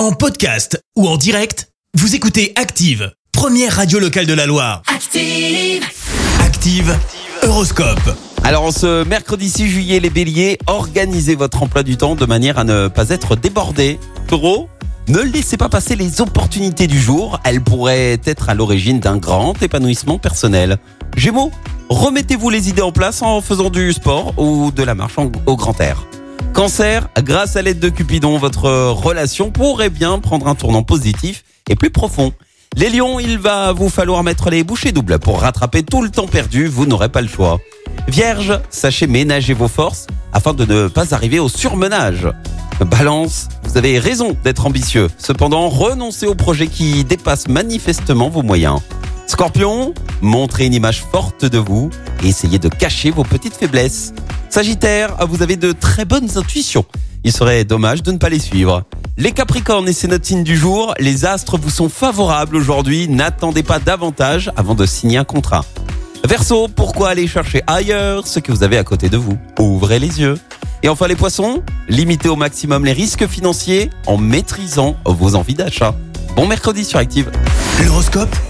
En podcast ou en direct, vous écoutez Active, première radio locale de la Loire. Active. Active, Horoscope. Alors en ce mercredi 6 juillet, les béliers, organisez votre emploi du temps de manière à ne pas être débordé. Taureau, ne laissez pas passer les opportunités du jour, elles pourraient être à l'origine d'un grand épanouissement personnel. Gémeaux, remettez-vous les idées en place en faisant du sport ou de la marche en- au grand air. Cancer, grâce à l'aide de Cupidon, votre relation pourrait bien prendre un tournant positif et plus profond. Les lions, il va vous falloir mettre les bouchées doubles pour rattraper tout le temps perdu, vous n'aurez pas le choix. Vierge, sachez ménager vos forces afin de ne pas arriver au surmenage. Balance, vous avez raison d'être ambitieux. Cependant, renoncez aux projets qui dépassent manifestement vos moyens. Scorpion, montrez une image forte de vous et essayez de cacher vos petites faiblesses. Sagittaire, vous avez de très bonnes intuitions. Il serait dommage de ne pas les suivre. Les Capricornes, et c'est notre signe du jour, les astres vous sont favorables aujourd'hui. N'attendez pas davantage avant de signer un contrat. Verseau, pourquoi aller chercher ailleurs ce que vous avez à côté de vous? Ouvrez les yeux. Et enfin les poissons, limitez au maximum les risques financiers en maîtrisant vos envies d'achat. Bon mercredi sur Active. L'horoscope